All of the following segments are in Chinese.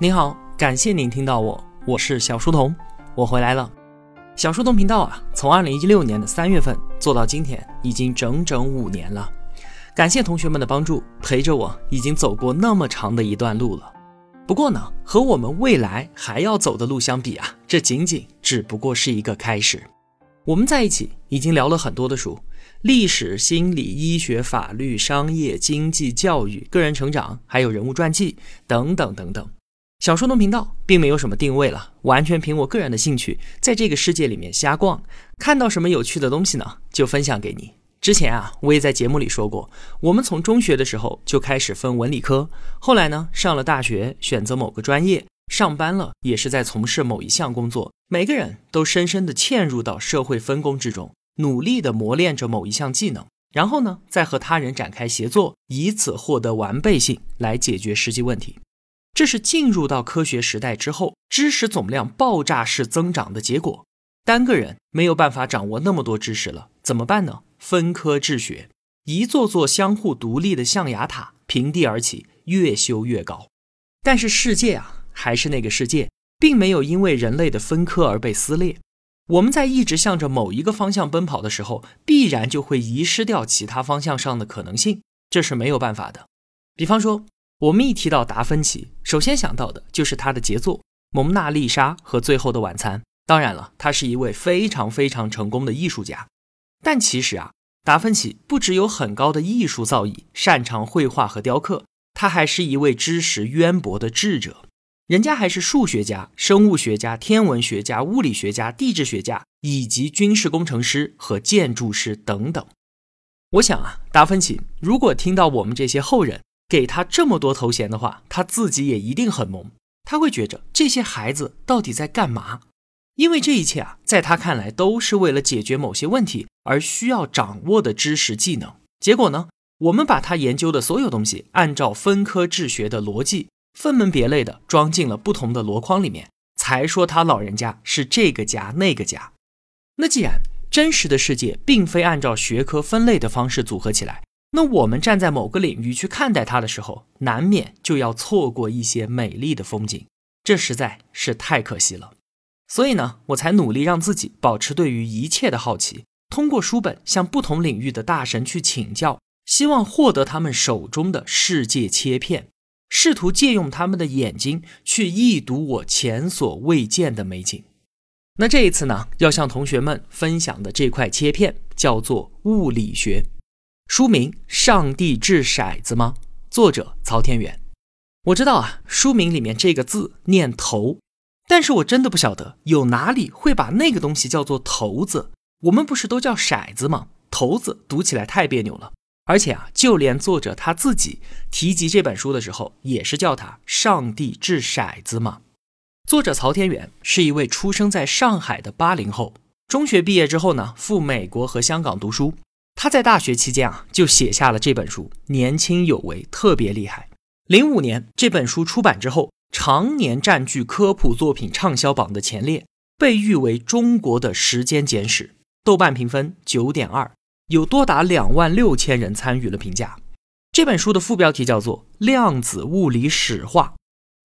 您好，感谢您听到我，我是小书童，我回来了。小书童频道啊，从二零一六年的三月份做到今天，已经整整五年了。感谢同学们的帮助，陪着我已经走过那么长的一段路了。不过呢，和我们未来还要走的路相比啊，这仅仅只不过是一个开始。我们在一起已经聊了很多的书，历史、心理、医学、法律、商业、经济、教育、个人成长，还有人物传记等等等等。小书童频道并没有什么定位了，完全凭我个人的兴趣，在这个世界里面瞎逛，看到什么有趣的东西呢，就分享给你。之前啊，我也在节目里说过，我们从中学的时候就开始分文理科，后来呢，上了大学，选择某个专业，上班了，也是在从事某一项工作，每个人都深深的嵌入到社会分工之中，努力的磨练着某一项技能，然后呢，再和他人展开协作，以此获得完备性，来解决实际问题。这是进入到科学时代之后，知识总量爆炸式增长的结果。单个人没有办法掌握那么多知识了，怎么办呢？分科治学，一座座相互独立的象牙塔平地而起，越修越高。但是世界啊，还是那个世界，并没有因为人类的分科而被撕裂。我们在一直向着某一个方向奔跑的时候，必然就会遗失掉其他方向上的可能性，这是没有办法的。比方说。我们一提到达芬奇，首先想到的就是他的杰作《蒙娜丽莎》和《最后的晚餐》。当然了，他是一位非常非常成功的艺术家。但其实啊，达芬奇不只有很高的艺术造诣，擅长绘画和雕刻，他还是一位知识渊博的智者。人家还是数学家、生物学家、天文学家、物理学家、地质学家，以及军事工程师和建筑师等等。我想啊，达芬奇如果听到我们这些后人，给他这么多头衔的话，他自己也一定很懵。他会觉着这些孩子到底在干嘛？因为这一切啊，在他看来都是为了解决某些问题而需要掌握的知识技能。结果呢，我们把他研究的所有东西，按照分科治学的逻辑，分门别类的装进了不同的箩筐里面，才说他老人家是这个家那个家。那既然真实的世界并非按照学科分类的方式组合起来。那我们站在某个领域去看待它的时候，难免就要错过一些美丽的风景，这实在是太可惜了。所以呢，我才努力让自己保持对于一切的好奇，通过书本向不同领域的大神去请教，希望获得他们手中的世界切片，试图借用他们的眼睛去一睹我前所未见的美景。那这一次呢，要向同学们分享的这块切片叫做物理学。书名《上帝掷骰子吗》？作者曹天元。我知道啊，书名里面这个字念头，但是我真的不晓得有哪里会把那个东西叫做骰子。我们不是都叫骰子吗？骰子读起来太别扭了。而且啊，就连作者他自己提及这本书的时候，也是叫它《上帝掷骰子吗》。作者曹天元是一位出生在上海的八零后，中学毕业之后呢，赴美国和香港读书。他在大学期间啊，就写下了这本书，年轻有为，特别厉害。零五年这本书出版之后，常年占据科普作品畅销榜的前列，被誉为中国的时间简史。豆瓣评分九点二，有多达两万六千人参与了评价。这本书的副标题叫做《量子物理史话》。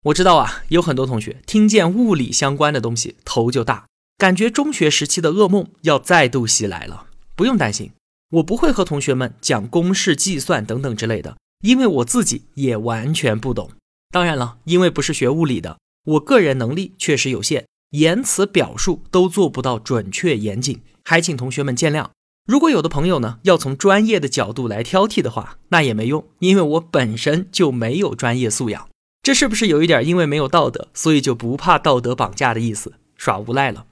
我知道啊，有很多同学听见物理相关的东西头就大，感觉中学时期的噩梦要再度袭来了。不用担心。我不会和同学们讲公式、计算等等之类的，因为我自己也完全不懂。当然了，因为不是学物理的，我个人能力确实有限，言辞表述都做不到准确严谨，还请同学们见谅。如果有的朋友呢要从专业的角度来挑剔的话，那也没用，因为我本身就没有专业素养。这是不是有一点因为没有道德，所以就不怕道德绑架的意思？耍无赖了。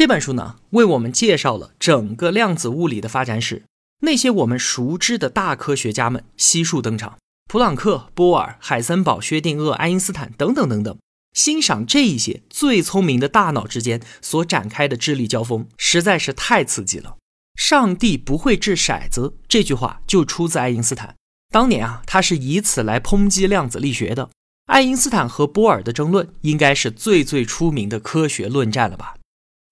这本书呢，为我们介绍了整个量子物理的发展史。那些我们熟知的大科学家们悉数登场：普朗克、波尔、海森堡、薛定谔、爱因斯坦等等等等。欣赏这一些最聪明的大脑之间所展开的智力交锋，实在是太刺激了。上帝不会掷骰子这句话就出自爱因斯坦。当年啊，他是以此来抨击量子力学的。爱因斯坦和波尔的争论，应该是最最出名的科学论战了吧？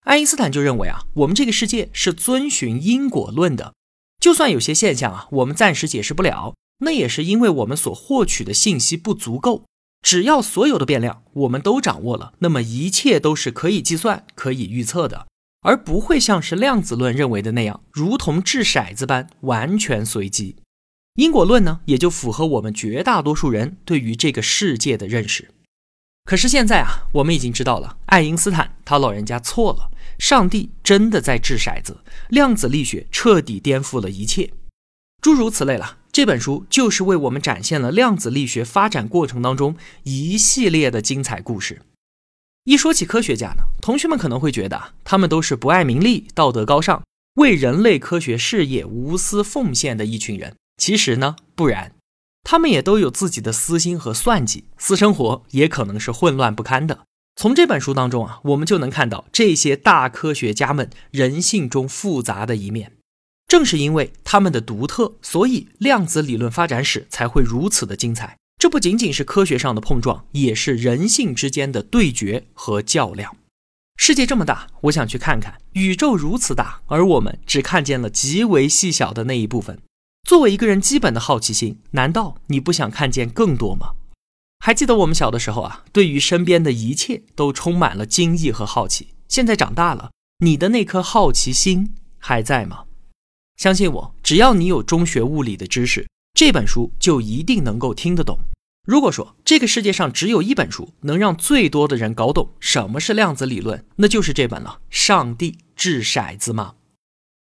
爱因斯坦就认为啊，我们这个世界是遵循因果论的，就算有些现象啊，我们暂时解释不了，那也是因为我们所获取的信息不足够。只要所有的变量我们都掌握了，那么一切都是可以计算、可以预测的，而不会像是量子论认为的那样，如同掷骰子般完全随机。因果论呢，也就符合我们绝大多数人对于这个世界的认识。可是现在啊，我们已经知道了，爱因斯坦他老人家错了，上帝真的在掷骰子，量子力学彻底颠覆了一切，诸如此类了。这本书就是为我们展现了量子力学发展过程当中一系列的精彩故事。一说起科学家呢，同学们可能会觉得他们都是不爱名利、道德高尚、为人类科学事业无私奉献的一群人。其实呢，不然，他们也都有自己的私心和算计，私生活也可能是混乱不堪的。从这本书当中啊，我们就能看到这些大科学家们人性中复杂的一面。正是因为他们的独特，所以量子理论发展史才会如此的精彩。这不仅仅是科学上的碰撞，也是人性之间的对决和较量。世界这么大，我想去看看；宇宙如此大，而我们只看见了极为细小的那一部分。作为一个人基本的好奇心，难道你不想看见更多吗？还记得我们小的时候啊，对于身边的一切都充满了惊异和好奇。现在长大了，你的那颗好奇心还在吗？相信我，只要你有中学物理的知识，这本书就一定能够听得懂。如果说这个世界上只有一本书能让最多的人搞懂什么是量子理论，那就是这本了。上帝掷骰子吗？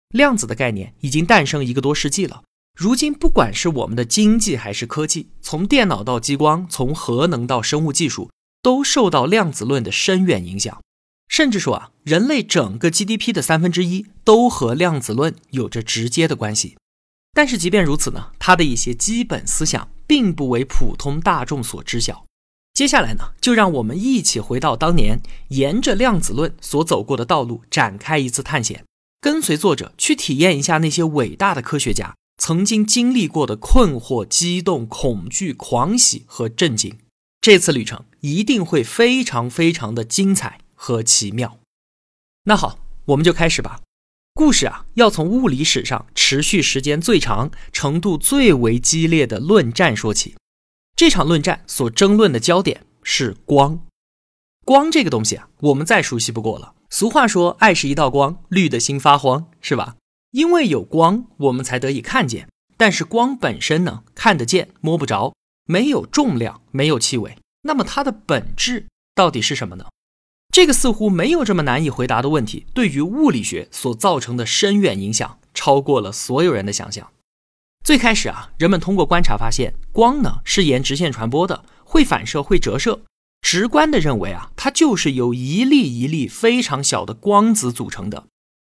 量子的概念已经诞生一个多世纪了。如今，不管是我们的经济还是科技，从电脑到激光，从核能到生物技术，都受到量子论的深远影响。甚至说啊，人类整个 GDP 的三分之一都和量子论有着直接的关系。但是即便如此呢，它的一些基本思想并不为普通大众所知晓。接下来呢，就让我们一起回到当年，沿着量子论所走过的道路展开一次探险，跟随作者去体验一下那些伟大的科学家曾经经历过的困惑、激动、恐惧、狂喜和震惊。这次旅程一定会非常非常的精彩。和奇妙，那好，我们就开始吧。故事啊，要从物理史上持续时间最长、程度最为激烈的论战说起。这场论战所争论的焦点是光。光这个东西啊，我们再熟悉不过了。俗话说：“爱是一道光，绿的心发慌”，是吧？因为有光，我们才得以看见。但是光本身呢，看得见摸不着，没有重量，没有气味。那么它的本质到底是什么呢？这个似乎没有这么难以回答的问题，对于物理学所造成的深远影响，超过了所有人的想象。最开始啊，人们通过观察发现，光呢是沿直线传播的，会反射，会折射。直观的认为啊，它就是由一粒一粒非常小的光子组成的。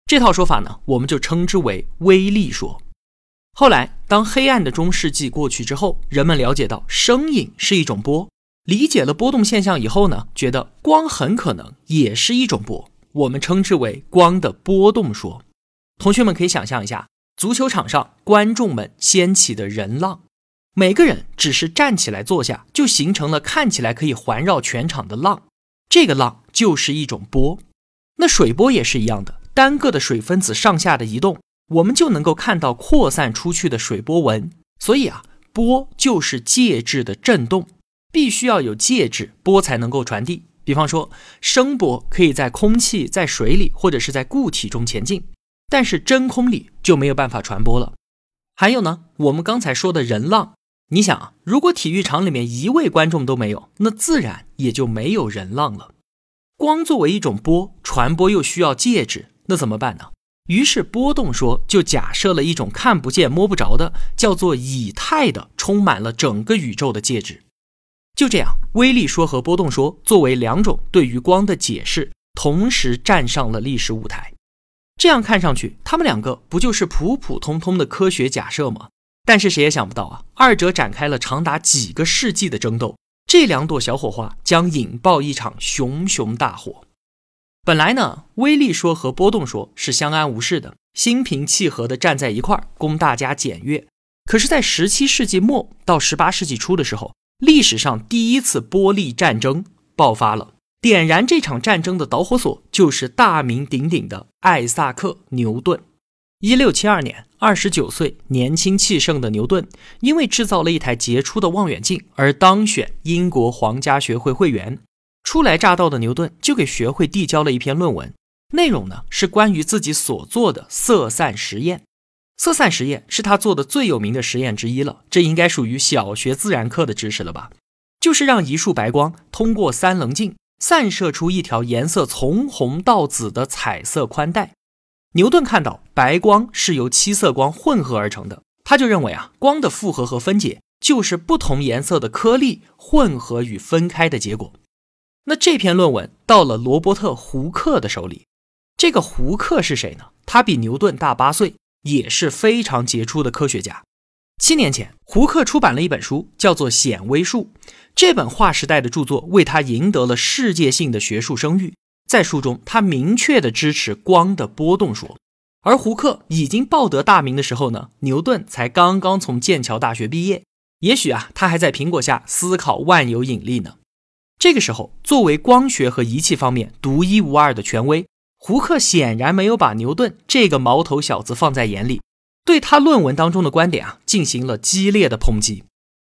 这套说法呢，我们就称之为微粒说。后来，当黑暗的中世纪过去之后，人们了解到声音是一种波。理解了波动现象以后呢，觉得光很可能也是一种波，我们称之为光的波动说。同学们可以想象一下，足球场上观众们掀起的人浪，每个人只是站起来坐下，就形成了看起来可以环绕全场的浪，这个浪就是一种波。那水波也是一样的，单个的水分子上下的移动，我们就能够看到扩散出去的水波纹。所以啊，波就是介质的振动。必须要有介质，波才能够传递。比方说，声波可以在空气、在水里或者是在固体中前进，但是真空里就没有办法传播了。还有呢，我们刚才说的人浪，你想啊，如果体育场里面一位观众都没有，那自然也就没有人浪了。光作为一种波传播又需要介质，那怎么办呢？于是波动说就假设了一种看不见摸不着的，叫做以太的，充满了整个宇宙的介质。就这样，微粒说和波动说作为两种对于光的解释，同时站上了历史舞台。这样看上去，他们两个不就是普普通通的科学假设吗？但是谁也想不到啊，二者展开了长达几个世纪的争斗，这两朵小火花将引爆一场熊熊大火。本来呢，微粒说和波动说是相安无事的，心平气和地站在一块儿，供大家检阅。可是，在十七世纪末到十八世纪初的时候，历史上第一次波粒战争爆发了，点燃这场战争的导火索就是大名鼎鼎的艾萨克·牛顿。一六七二年，二十九岁、年轻气盛的牛顿，因为制造了一台杰出的望远镜而当选英国皇家学会会员。初来乍到的牛顿就给学会递交了一篇论文，内容呢是关于自己所做的色散实验。色散实验是他做的最有名的实验之一了，这应该属于小学自然课的知识了吧？就是让一束白光通过三棱镜散射出一条颜色从红到紫的彩色宽带。牛顿看到白光是由七色光混合而成的，他就认为啊，光的复合和分解就是不同颜色的颗粒混合与分开的结果。那这篇论文到了罗伯特·胡克的手里，这个胡克是谁呢？他比牛顿大八岁。也是非常杰出的科学家。七年前，胡克出版了一本书，叫做《显微术》。这本划时代的著作为他赢得了世界性的学术声誉。在书中，他明确的支持光的波动说。而胡克已经报得大名的时候呢，牛顿才刚刚从剑桥大学毕业。也许啊，他还在苹果下思考万有引力呢。这个时候，作为光学和仪器方面独一无二的权威。胡克显然没有把牛顿这个毛头小子放在眼里，对他论文当中的观点啊进行了激烈的抨击。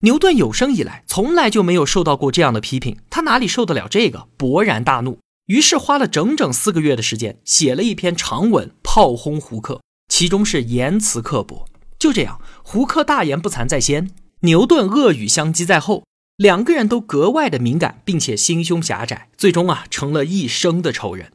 牛顿有生以来从来就没有受到过这样的批评，他哪里受得了这个？勃然大怒，于是花了整整四个月的时间写了一篇长文炮轰胡克，其中是言辞刻薄。就这样，胡克大言不惭在先，牛顿恶语相击在后，两个人都格外的敏感，并且心胸狭窄，最终啊成了一生的仇人。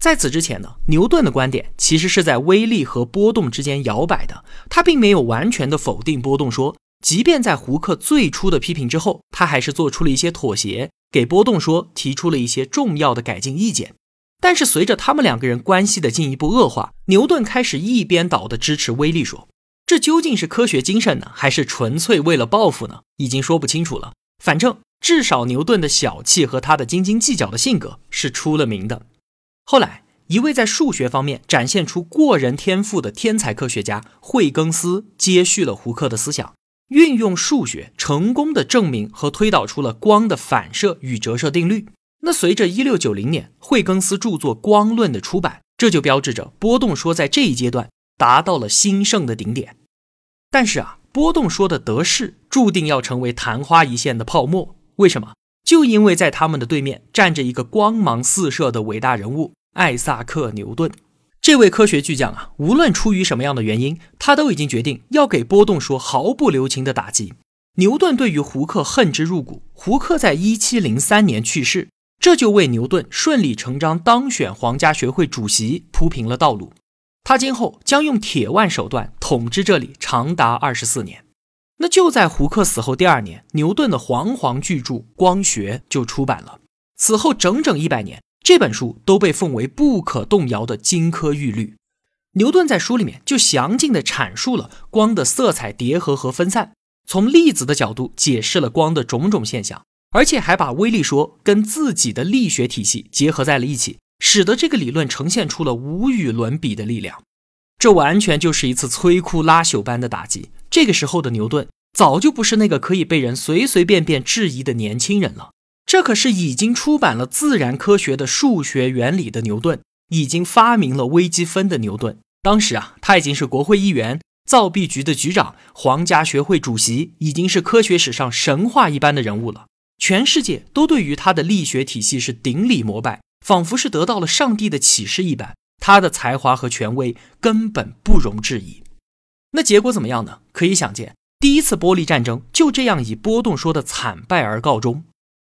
在此之前呢，牛顿的观点其实是在微粒和波动之间摇摆的，他并没有完全的否定波动说。即便在胡克最初的批评之后，他还是做出了一些妥协，给波动说提出了一些重要的改进意见。但是随着他们两个人关系的进一步恶化，牛顿开始一边倒的支持微粒说。这究竟是科学精神呢，还是纯粹为了报复呢？已经说不清楚了。反正至少牛顿的小气和他的斤斤计较的性格是出了名的。后来，一位在数学方面展现出过人天赋的天才科学家惠更斯接续了胡克的思想，运用数学成功的证明和推导出了光的反射与折射定律。那随着一六九零年惠更斯著作《光论》的出版，这就标志着波动说在这一阶段达到了兴盛的顶点。但是啊，波动说的得势注定要成为昙花一现的泡沫。为什么？就因为在他们的对面站着一个光芒四射的伟大人物。艾萨克·牛顿，这位科学巨匠啊，无论出于什么样的原因，他都已经决定要给波动说毫不留情的打击。牛顿对于胡克恨之入骨。胡克在一七零三年去世，这就为牛顿顺理成章当选皇家学会主席铺平了道路。他今后将用铁腕手段统治这里长达二十四年。那就在胡克死后第二年，牛顿的煌煌巨著《光学》就出版了。此后整整一百年。这本书都被奉为不可动摇的金科玉律。牛顿在书里面就详尽地阐述了光的色彩叠合和分散，从粒子的角度解释了光的种种现象，而且还把微粒说跟自己的力学体系结合在了一起，使得这个理论呈现出了无与伦比的力量。这完全就是一次摧枯拉朽般的打击。这个时候的牛顿早就不是那个可以被人随随便便质疑的年轻人了。这可是已经出版了自然科学的数学原理的牛顿，已经发明了微积分的牛顿。当时啊，他已经是国会议员、造币局的局长、皇家学会主席，已经是科学史上神话一般的人物了。全世界都对于他的力学体系是顶礼膜拜，仿佛是得到了上帝的启示一般。他的才华和权威根本不容置疑。那结果怎么样呢？可以想见，第一次玻璃战争就这样以波动说的惨败而告终。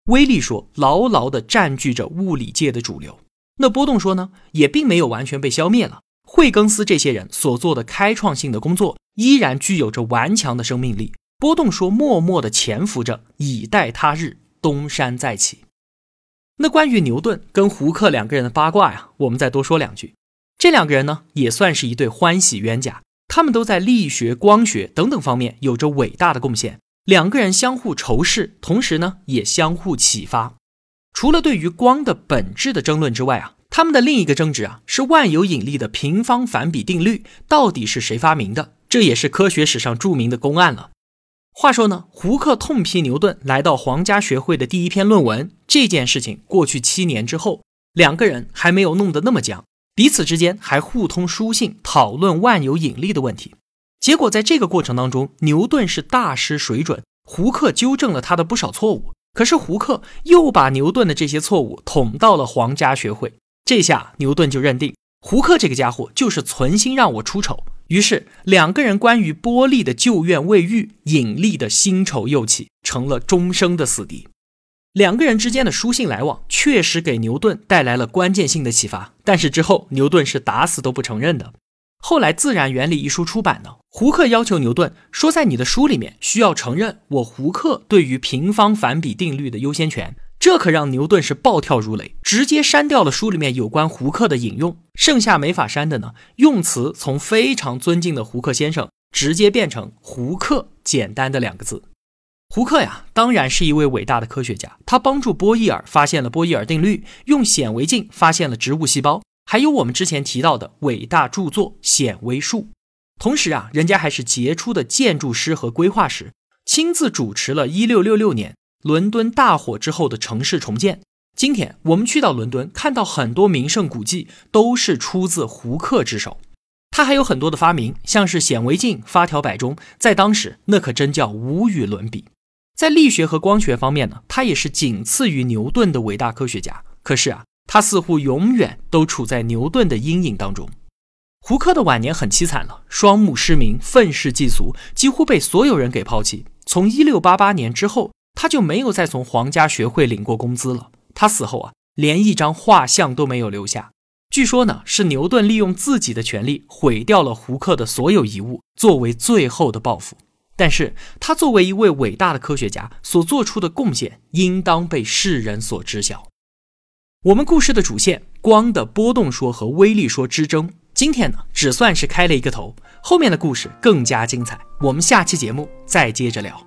威力说牢牢地占据着物理界的主流，那波动说呢，也并没有完全被消灭了。惠更斯这些人所做的开创性的工作，依然具有着顽强的生命力。波动说默默地潜伏着，以待他日东山再起。那关于牛顿跟胡克两个人的八卦呀，我们再多说两句。这两个人呢，也算是一对欢喜冤家，他们都在力学、光学等等方面有着伟大的贡献。两个人相互仇视，同时呢也相互启发。除了对于光的本质的争论之外啊，他们的另一个争执啊是万有引力的平方反比定律到底是谁发明的？这也是科学史上著名的公案了。话说呢，胡克痛批牛顿来到皇家学会的第一篇论文这件事情，过去七年之后，两个人还没有弄得那么僵。彼此之间还互通书信，讨论万有引力的问题。结果在这个过程当中，牛顿是大失水准，胡克纠正了他的不少错误。可是胡克又把牛顿的这些错误捅到了皇家学会，这下牛顿就认定胡克这个家伙就是存心让我出丑。于是两个人关于波利的旧怨未愈，引力的新仇又起，成了终生的死敌。两个人之间的书信来往确实给牛顿带来了关键性的启发，但是之后牛顿是打死都不承认的。后来《自然原理》一书出版呢，胡克要求牛顿说，在你的书里面需要承认我胡克对于平方反比定律的优先权。这可让牛顿是暴跳如雷，直接删掉了书里面有关胡克的引用，剩下没法删的呢，用词从非常尊敬的胡克先生，直接变成胡克，简单的两个字。胡克呀，当然是一位伟大的科学家。他帮助波义尔发现了波义尔定律，用显微镜发现了植物细胞，还有我们之前提到的伟大著作《显微术》。同时啊，人家还是杰出的建筑师和规划师，亲自主持了1666年伦敦大火之后的城市重建。今天我们去到伦敦，看到很多名胜古迹都是出自胡克之手。他还有很多的发明，像是显微镜、发条摆钟，在当时那可真叫无与伦比。在力学和光学方面呢，他也是仅次于牛顿的伟大科学家。可是啊，他似乎永远都处在牛顿的阴影当中。胡克的晚年很凄惨了，双目失明，愤世嫉俗，几乎被所有人给抛弃。从一六八八年之后，他就没有再从皇家学会领过工资了。他死后啊，连一张画像都没有留下。据说呢，是牛顿利用自己的权利毁掉了胡克的所有遗物，作为最后的报复。但是他作为一位伟大的科学家所做出的贡献，应当被世人所知晓。我们故事的主线——光的波动说和微粒说之争，今天呢只算是开了一个头，后面的故事更加精彩。我们下期节目再接着聊。